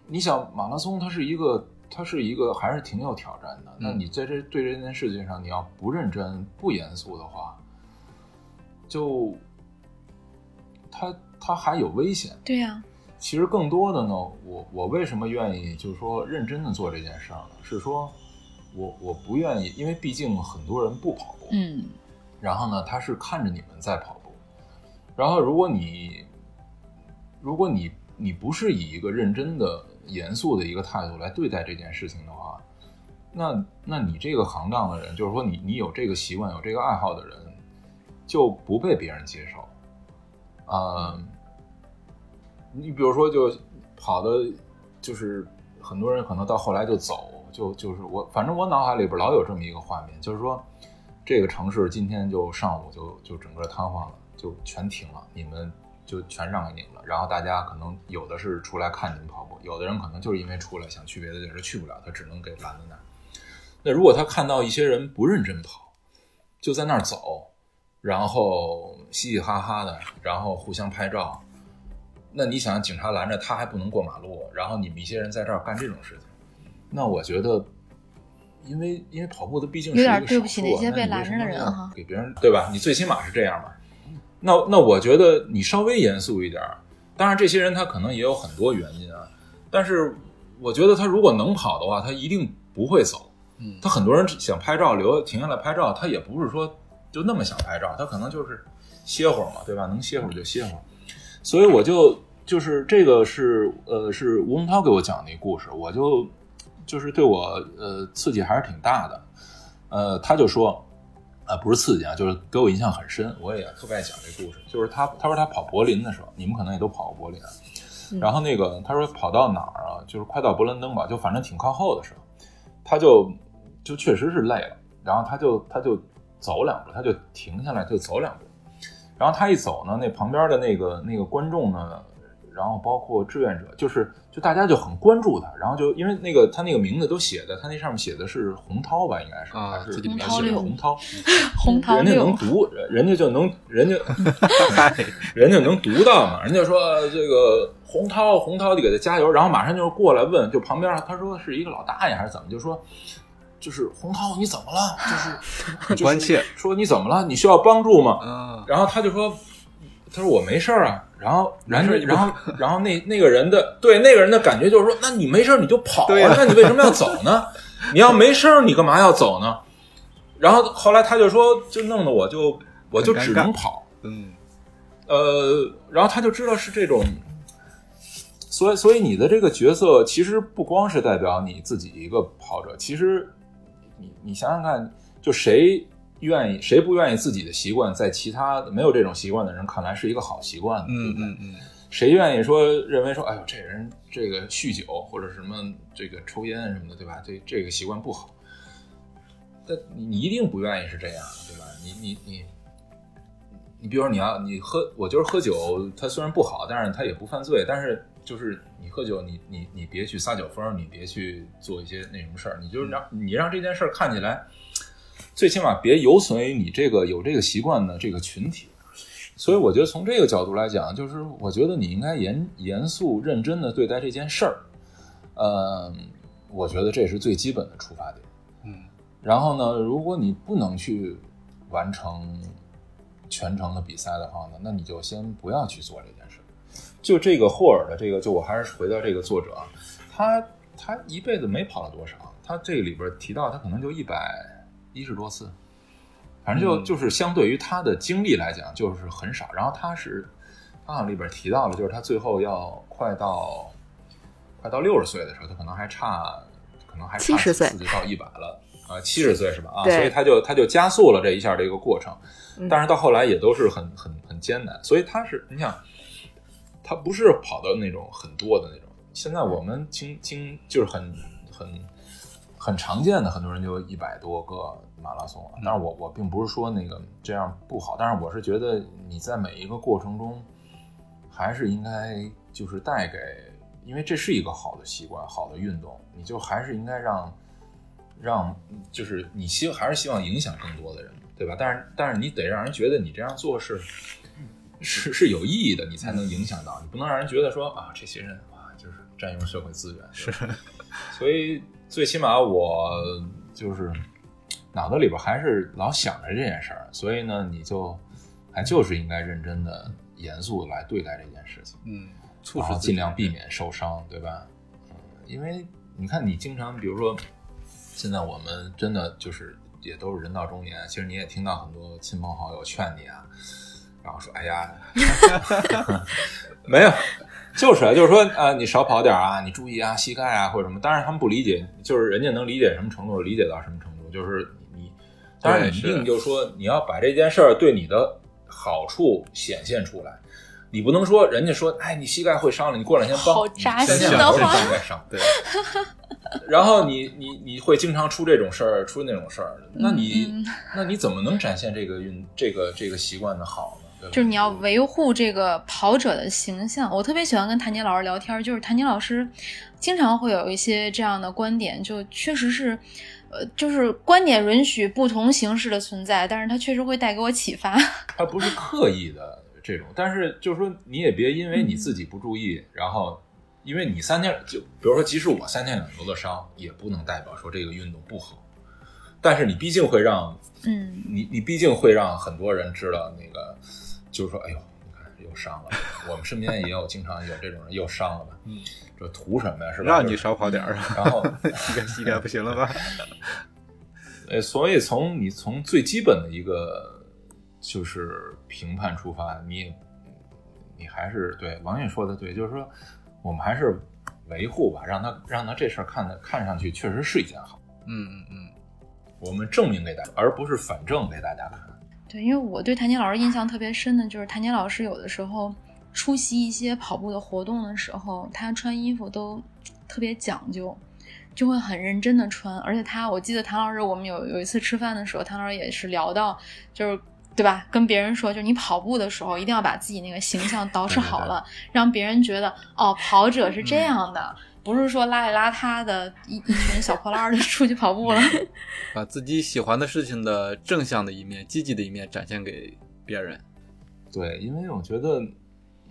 你想马拉松，它是一个，它是一个，还是挺有挑战的。那你在这对这件事情上，你要不认真、不严肃的话，就，它它还有危险。对呀。其实更多的呢，我我为什么愿意就是说认真的做这件事儿呢？是说，我我不愿意，因为毕竟很多人不跑步。嗯。然后呢，他是看着你们在跑步，然后如果你。如果你你不是以一个认真的、严肃的一个态度来对待这件事情的话，那那你这个行当的人，就是说你你有这个习惯、有这个爱好的人，就不被别人接受。嗯，你比如说，就跑的，就是很多人可能到后来就走，就就是我，反正我脑海里边老有这么一个画面，就是说这个城市今天就上午就就整个瘫痪了，就全停了，你们。就全让给你们了，然后大家可能有的是出来看你们跑步，有的人可能就是因为出来想去别的地儿，去不了，他只能给拦在那儿。那如果他看到一些人不认真跑，就在那儿走，然后嘻嘻哈哈的，然后互相拍照，那你想警察拦着他还不能过马路，然后你们一些人在这儿干这种事情，那我觉得，因为因为跑步的毕竟是有点对不起那些被拦着的人哈，给别人对吧？你最起码是这样吧。那那我觉得你稍微严肃一点儿，当然这些人他可能也有很多原因啊，但是我觉得他如果能跑的话，他一定不会走。嗯，他很多人想拍照留停下来拍照，他也不是说就那么想拍照，他可能就是歇会儿嘛，对吧？能歇会儿就歇会儿。所以我就就是这个是呃是吴洪涛给我讲的一故事，我就就是对我呃刺激还是挺大的。呃，他就说。啊，不是刺激啊，就是给我印象很深。我也特别爱讲这故事。就是他，他说他跑柏林的时候，你们可能也都跑过柏林。然后那个他说跑到哪儿啊？就是快到勃兰登吧，就反正挺靠后的时候，他就就确实是累了。然后他就他就走两步，他就停下来就走两步。然后他一走呢，那旁边的那个那个观众呢？然后包括志愿者，就是就大家就很关注他，然后就因为那个他那个名字都写的，他那上面写的是洪涛吧，应该是还是洪涛六，洪涛，洪涛人家能读，人家就能，人家 人家能读到嘛，人家说这个洪涛，洪涛，你给他加油，然后马上就过来问，就旁边他说是一个老大爷还是怎么，就说就是洪涛你怎么了？就是很 关切，说你怎么了？你需要帮助吗？嗯，然后他就说。他说我没事儿啊，然后，然后，然后，然后那那个人的对那个人的感觉就是说，那你没事儿你就跑啊，那你为什么要走呢？你要没事儿你干嘛要走呢？然后后来他就说，就弄得我就我就只能跑，嗯，呃，然后他就知道是这种，所以所以你的这个角色其实不光是代表你自己一个跑者，其实你你想想看，就谁。愿意谁不愿意自己的习惯在其他没有这种习惯的人看来是一个好习惯呢？嗯嗯嗯。谁愿意说认为说，哎呦，这人这个酗酒或者什么这个抽烟什么的，对吧？这这个习惯不好。但你你一定不愿意是这样，对吧？你你你，你比如说你要你喝，我就是喝酒，它虽然不好，但是它也不犯罪。但是就是你喝酒，你你你别去撒酒疯，你别去做一些那什么事儿，你就是让你让这件事儿看起来，最起码别有损于你这个有这个习惯的这个群体。所以我觉得从这个角度来讲，就是我觉得你应该严严肃认真的对待这件事儿，嗯，我觉得这是最基本的出发点，嗯。然后呢，如果你不能去完成全程的比赛的话呢，那你就先不要去做这件事。就这个霍尔的这个，就我还是回到这个作者，他他一辈子没跑了多少，他这里边提到他可能就一百一十多次。反正就就是相对于他的经历来讲，就是很少。然后他是，他好像里边提到了，就是他最后要快到快到六十岁的时候，他可能还差，可能还七十岁就到一百了啊，七十岁是吧？啊，所以他就他就加速了这一下这个过程。但是到后来也都是很很很艰难。所以他是你想，他不是跑到那种很多的那种。现在我们经经就是很很很常见的，很多人就一百多个。马拉松，但是我我并不是说那个这样不好，但是我是觉得你在每一个过程中，还是应该就是带给，因为这是一个好的习惯，好的运动，你就还是应该让让，就是你希还是希望影响更多的人，对吧？但是但是你得让人觉得你这样做是是是有意义的，你才能影响到，你不能让人觉得说啊，这些人啊就是占用社会资源，是，所以最起码我就是。脑子里边还是老想着这件事儿，所以呢，你就还就是应该认真的、严肃来对待这件事情，嗯，促使尽量避免受伤，对吧？嗯，因为你看，你经常，比如说，现在我们真的就是也都是人到中年，其实你也听到很多亲朋好友劝你啊，然后说：“哎呀 没有，就是啊就是说，呃，你少跑点啊，你注意啊，膝盖啊或者什么。”当然他们不理解，就是人家能理解什么程度，理解到什么程度，就是你。当然，你一定就说你要把这件事儿对你的好处显现出来，你不能说人家说，哎，你膝盖会伤了，你过两天好扎心的话，膝盖伤，对。然后你你你会经常出这种事儿，出那种事儿，那你那你怎么能展现这个运这个这个习惯的好呢？就是你要维护这个跑者的形象。我特别喜欢跟谭杰老师聊天，就是谭杰老师经常会有一些这样的观点，就确实是。呃，就是观点允许不同形式的存在，但是他确实会带给我启发。他不是刻意的这种，但是就是说，你也别因为你自己不注意，然后因为你三天就，比如说，即使我三天两头的伤，也不能代表说这个运动不好。但是你毕竟会让，嗯，你你毕竟会让很多人知道那个，就是说，哎呦，你看又伤了。我们身边也有经常有这种人又伤了吧？嗯。这图什么呀？是吧？让你少跑点儿，然后膝盖膝盖不行了吧？呃，所以从你从最基本的一个就是评判出发，你你还是对王允说的对，就是说我们还是维护吧，让他让他这事儿看的看上去确实是一件好。嗯嗯嗯，我们证明给大家，而不是反证给大家看。对，因为我对谭杰老师印象特别深的就是谭杰老师有的时候。出席一些跑步的活动的时候，他穿衣服都特别讲究，就会很认真的穿。而且他，我记得谭老师，我们有有一次吃饭的时候，谭老师也是聊到，就是对吧？跟别人说，就是你跑步的时候一定要把自己那个形象捯饬好了，让别人觉得哦，跑者是这样的，不是说邋里邋遢的一一群小破烂的 出去跑步了。把自己喜欢的事情的正向的一面、积极的一面展现给别人。对，因为我觉得。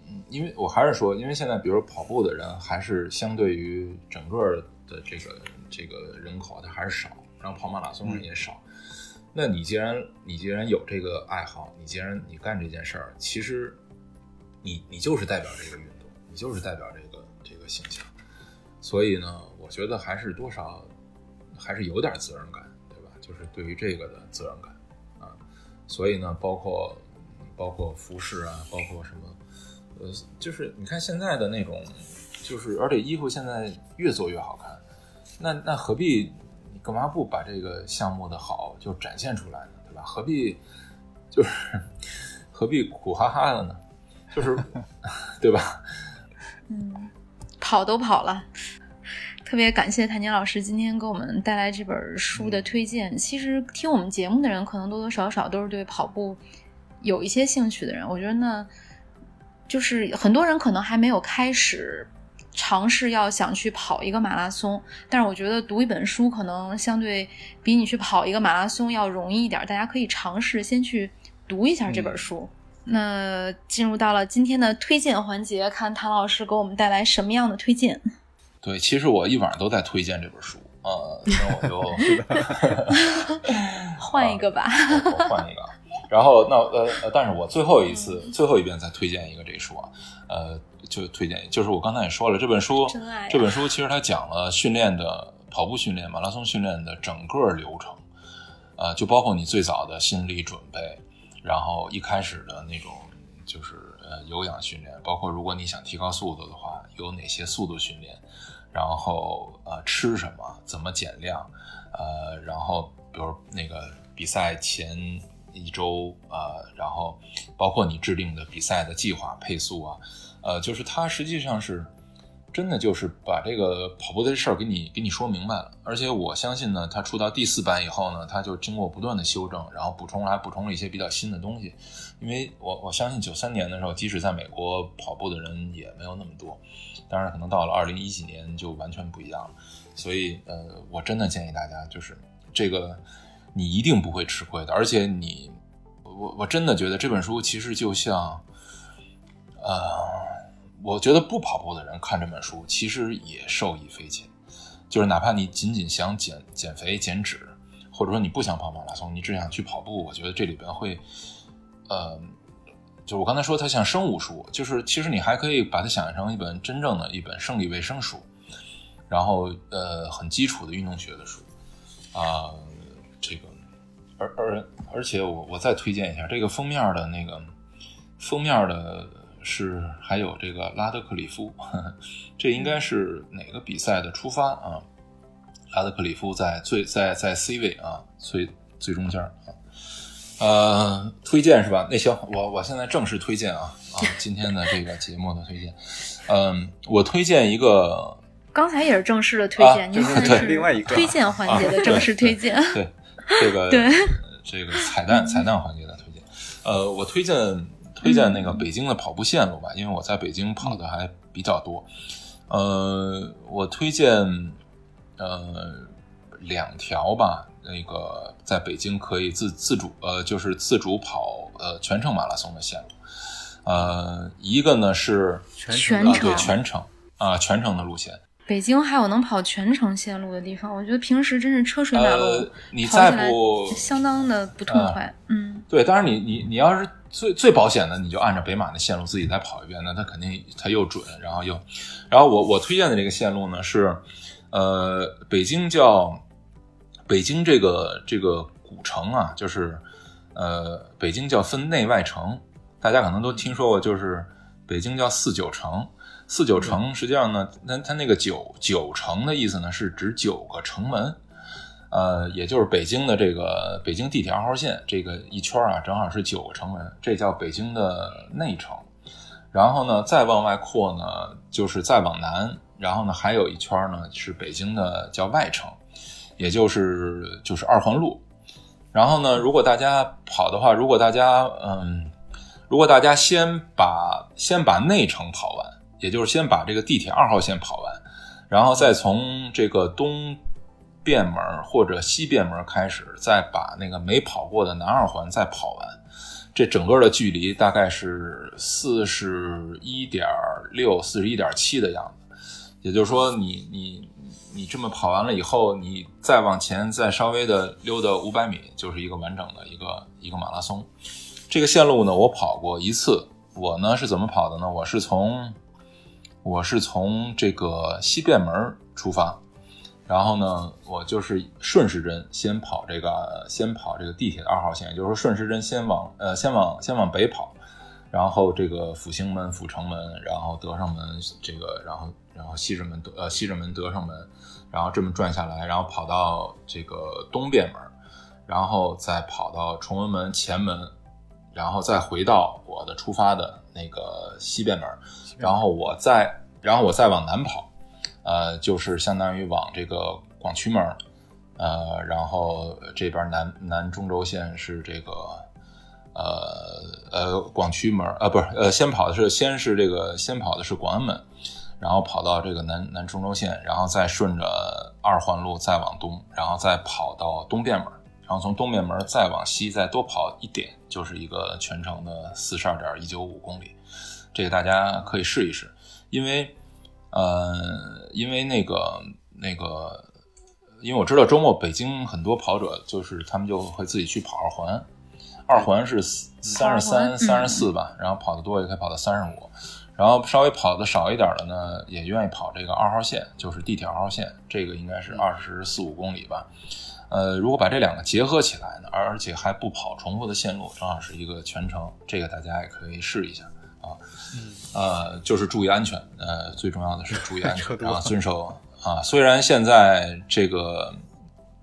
嗯，因为我还是说，因为现在比如跑步的人还是相对于整个的这个这个人口，它还是少，然后跑马拉松人也少。那你既然你既然有这个爱好，你既然你干这件事儿，其实你你就是代表这个运动，你就是代表这个这个形象。所以呢，我觉得还是多少还是有点责任感，对吧？就是对于这个的责任感啊。所以呢，包括包括服饰啊，包括什么。呃，就是你看现在的那种，就是而且衣服现在越做越好看，那那何必你干嘛不把这个项目的好就展现出来呢？对吧？何必就是何必苦哈哈的呢？就是对吧？嗯，跑都跑了。特别感谢谭宁老师今天给我们带来这本书的推荐。其实听我们节目的人，可能多多少少都是对跑步有一些兴趣的人。我觉得呢，就是很多人可能还没有开始尝试要想去跑一个马拉松，但是我觉得读一本书可能相对比你去跑一个马拉松要容易一点。大家可以尝试先去读一下这本书。那进入到了今天的推荐环节，看唐老师给我们带来什么样的推荐。对，其实我一晚上都在推荐这本书呃，那我就 换一个吧，我换一个。然后那呃，但是我最后一次、最后一遍再推荐一个这书啊，呃，就推荐，就是我刚才也说了，这本书，这本书其实它讲了训练的跑步训练、马拉松训练的整个流程，呃，就包括你最早的心理准备，然后一开始的那种就是呃有氧训练，包括如果你想提高速度的话，有哪些速度训练。然后呃吃什么，怎么减量，呃，然后比如那个比赛前一周啊，然后包括你制定的比赛的计划配速啊，呃，就是它实际上是真的就是把这个跑步的事儿给你给你说明白了。而且我相信呢，它出到第四版以后呢，它就经过不断的修正，然后补充还补充了一些比较新的东西。因为我我相信九三年的时候，即使在美国跑步的人也没有那么多。当然，可能到了二零一几年就完全不一样了，所以呃，我真的建议大家，就是这个你一定不会吃亏的，而且你，我我真的觉得这本书其实就像，呃，我觉得不跑步的人看这本书其实也受益匪浅，就是哪怕你仅仅想减减肥减脂，或者说你不想跑马拉松，你只想去跑步，我觉得这里边会，呃。就我刚才说，它像生物书，就是其实你还可以把它想象成一本真正的一本生理卫生书，然后呃很基础的运动学的书啊，这个而而而且我我再推荐一下这个封面的那个封面的是还有这个拉德克里夫，这应该是哪个比赛的出发啊？拉德克里夫在最在在 C 位啊，最最中间啊。呃，推荐是吧？那行，我我现在正式推荐啊啊，今天的这个节目的推荐，嗯，我推荐一个，刚才也是正式的推荐，您现在是另外一个推荐环节的正式推荐，对这个对这个彩蛋彩蛋环节的推荐，呃，我推荐推荐那个北京的跑步线路吧，因为我在北京跑的还比较多，呃，我推荐呃两条吧。那个在北京可以自自主呃，就是自主跑呃全程马拉松的线路，呃，一个呢是全程对全程啊全程的路线。北京还有能跑全程线路的地方，我觉得平时真是车水马龙，你再不相当的不痛快。嗯，对，当然你你你要是最最保险的，你就按照北马的线路自己再跑一遍，那它肯定它又准，然后又，然后我我推荐的这个线路呢是，呃，北京叫。北京这个这个古城啊，就是，呃，北京叫分内外城，大家可能都听说过，就是北京叫四九城。四九城实际上呢，那它那个九九城的意思呢，是指九个城门，呃，也就是北京的这个北京地铁二号线这个一圈啊，正好是九个城门，这叫北京的内城。然后呢，再往外扩呢，就是再往南，然后呢，还有一圈呢，是北京的叫外城。也就是就是二环路，然后呢，如果大家跑的话，如果大家嗯，如果大家先把先把内城跑完，也就是先把这个地铁二号线跑完，然后再从这个东便门或者西便门开始，再把那个没跑过的南二环再跑完，这整个的距离大概是四十一点六、四十一点七的样子，也就是说，你你。你这么跑完了以后，你再往前再稍微的溜达五百米，就是一个完整的一个一个马拉松。这个线路呢，我跑过一次。我呢是怎么跑的呢？我是从我是从这个西便门出发，然后呢，我就是顺时针先跑这个先跑这个地铁的二号线，也就是说顺时针先往呃先往先往北跑，然后这个阜兴门、阜成门，然后德胜门，这个然后然后西直门德呃西直门德胜门。然后这么转下来，然后跑到这个东便门，然后再跑到崇文门前门，然后再回到我的出发的那个西便门，然后我再然后我再往南跑，呃，就是相当于往这个广渠门，呃，然后这边南南中轴线是这个。呃呃，广渠门啊，不是呃，先跑的是先是这个先跑的是广安门，然后跑到这个南南中轴线，然后再顺着二环路再往东，然后再跑到东便门，然后从东便门再往西再多跑一点，就是一个全程的四十二点一九五公里，这个大家可以试一试，因为呃，因为那个那个，因为我知道周末北京很多跑者就是他们就会自己去跑二环。二环是三十三、三十四吧，然后跑得多也可以跑到三十五，然后稍微跑的少一点的呢，也愿意跑这个二号线，就是地铁二号线，这个应该是二十四五公里吧。呃，如果把这两个结合起来呢，而且还不跑重复的线路，正好是一个全程，这个大家也可以试一下啊。呃，就是注意安全，呃，最重要的是注意安全 啊，遵守啊。虽然现在这个。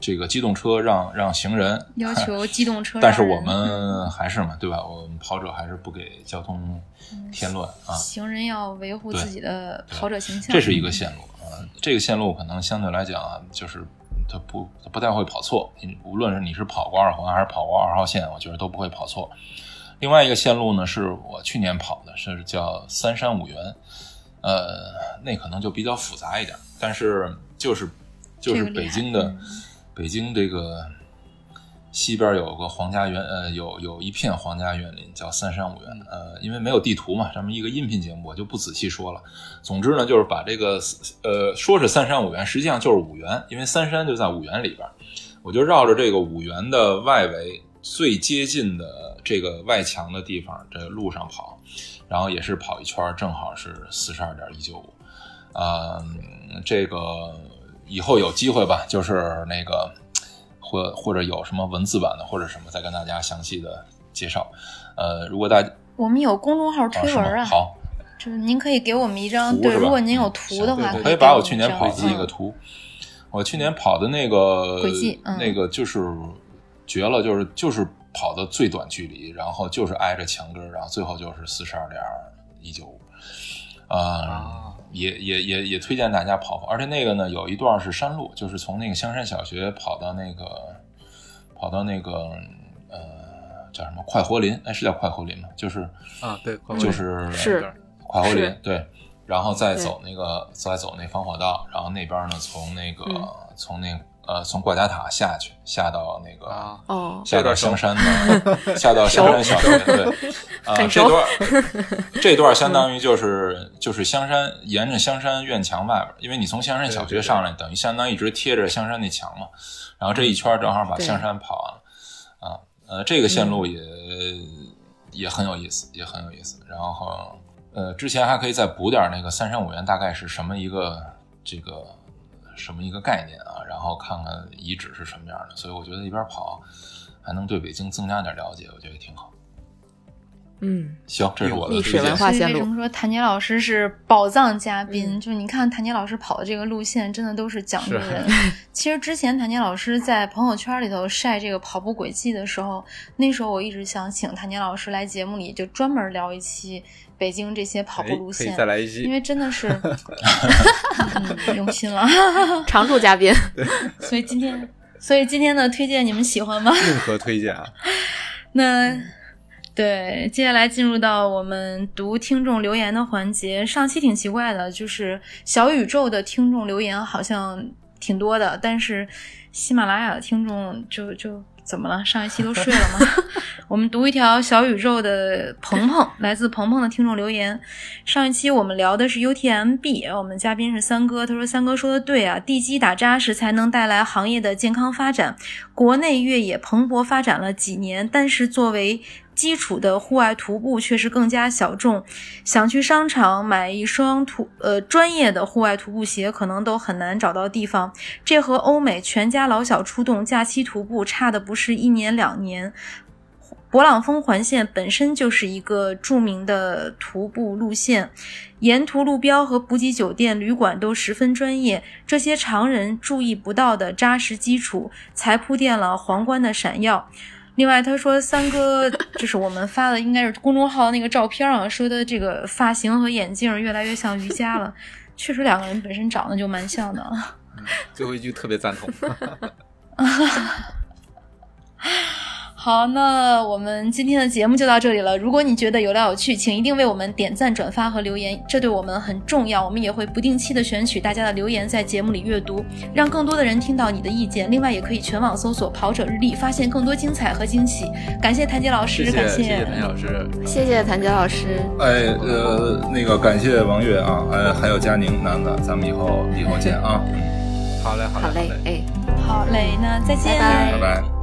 这个机动车让让行人要求 机动车，但是我们还是嘛，对吧？我们跑者还是不给交通添乱啊。行人要维护自己的跑者形象，这是一个线路啊。这个线路可能相对来讲啊，就是它不它不太会跑错。无论是你是跑过二环还是跑过二号线，我觉得都不会跑错。另外一个线路呢，是我去年跑的，是叫三山五园，呃，那可能就比较复杂一点，但是就是就是北京的。北京这个西边有个皇家园，呃，有有一片皇家园林叫三山五园，呃，因为没有地图嘛，咱们一个音频节目我就不仔细说了。总之呢，就是把这个，呃，说是三山五园，实际上就是五园，因为三山就在五园里边，我就绕着这个五园的外围最接近的这个外墙的地方，这路上跑，然后也是跑一圈，正好是四十二点一九五，啊，这个。以后有机会吧，就是那个，或或者有什么文字版的或者什么，再跟大家详细的介绍。呃，如果大家我们有公众号推文啊，好，就是您可以给我们一张，对，如果您有图的话，可以把我去年跑的一个图，我去年跑的那个轨迹，那个就是绝了，就是就是跑的最短距离，然后就是挨着墙根，然后最后就是四十二点一九五，啊。也也也也推荐大家跑跑，而且那个呢有一段是山路，就是从那个香山小学跑到那个跑到那个呃叫什么快活林？哎，是叫快活林吗？就是啊，对，就是是快活林，对，然后再走那个再走那防火道，然后那边呢从那个从那。呃，从挂家塔下去，下到那个哦，下到香山的，下到香山小学，对，啊，这段 这段相当于就是就是香山沿着香山院墙外边，因为你从香山小学上来，等于相当于一直贴着香山那墙嘛，然后这一圈正好把香山跑完了，啊，呃，这个线路也也很有意思，也很有意思，然后呃，之前还可以再补点那个三山五园大概是什么一个这个。什么一个概念啊？然后看看遗址是什么样的，所以我觉得一边跑还能对北京增加点了解，我觉得挺好。嗯，行，这是我的历史文化线路。为什么说谭杰老师是宝藏嘉宾？就是你看谭杰老师跑的这个路线，真的都是讲究人。其实之前谭杰老师在朋友圈里头晒这个跑步轨迹的时候，那时候我一直想请谭杰老师来节目里，就专门聊一期。北京这些跑步路线，再来一期，因为真的是 用心了，常驻嘉宾。所以今天，所以今天的推荐你们喜欢吗？任何推荐啊。那对，接下来进入到我们读听众留言的环节。上期挺奇怪的，就是小宇宙的听众留言好像挺多的，但是喜马拉雅的听众就就。怎么了？上一期都睡了吗？我们读一条小宇宙的鹏鹏，来自鹏鹏的听众留言。上一期我们聊的是 UTMB，我们的嘉宾是三哥，他说三哥说的对啊，地基打扎实才能带来行业的健康发展。国内越野蓬勃发展了几年，但是作为基础的户外徒步却是更加小众，想去商场买一双徒呃专业的户外徒步鞋，可能都很难找到地方。这和欧美全家老小出动假期徒步差的不是一年两年。勃朗峰环线本身就是一个著名的徒步路线，沿途路标和补给酒店、旅馆都十分专业，这些常人注意不到的扎实基础，才铺垫了皇冠的闪耀。另外，他说三哥，就是我们发的应该是公众号那个照片啊，说的这个发型和眼镜越来越像瑜伽了，确实两个人本身长得就蛮像的。最后一句特别赞同。好，那我们今天的节目就到这里了。如果你觉得有料有趣，请一定为我们点赞、转发和留言，这对我们很重要。我们也会不定期的选取大家的留言，在节目里阅读，让更多的人听到你的意见。另外，也可以全网搜索“跑者日历”，发现更多精彩和惊喜。感谢谭杰老师，感谢谢谢谭杰老师，谢谢谭杰老师。哎，呃，那个感谢王悦啊，哎，还有佳宁、楠子，咱们以后以后见啊。好嘞，好嘞，哎，好嘞，那再见，拜拜。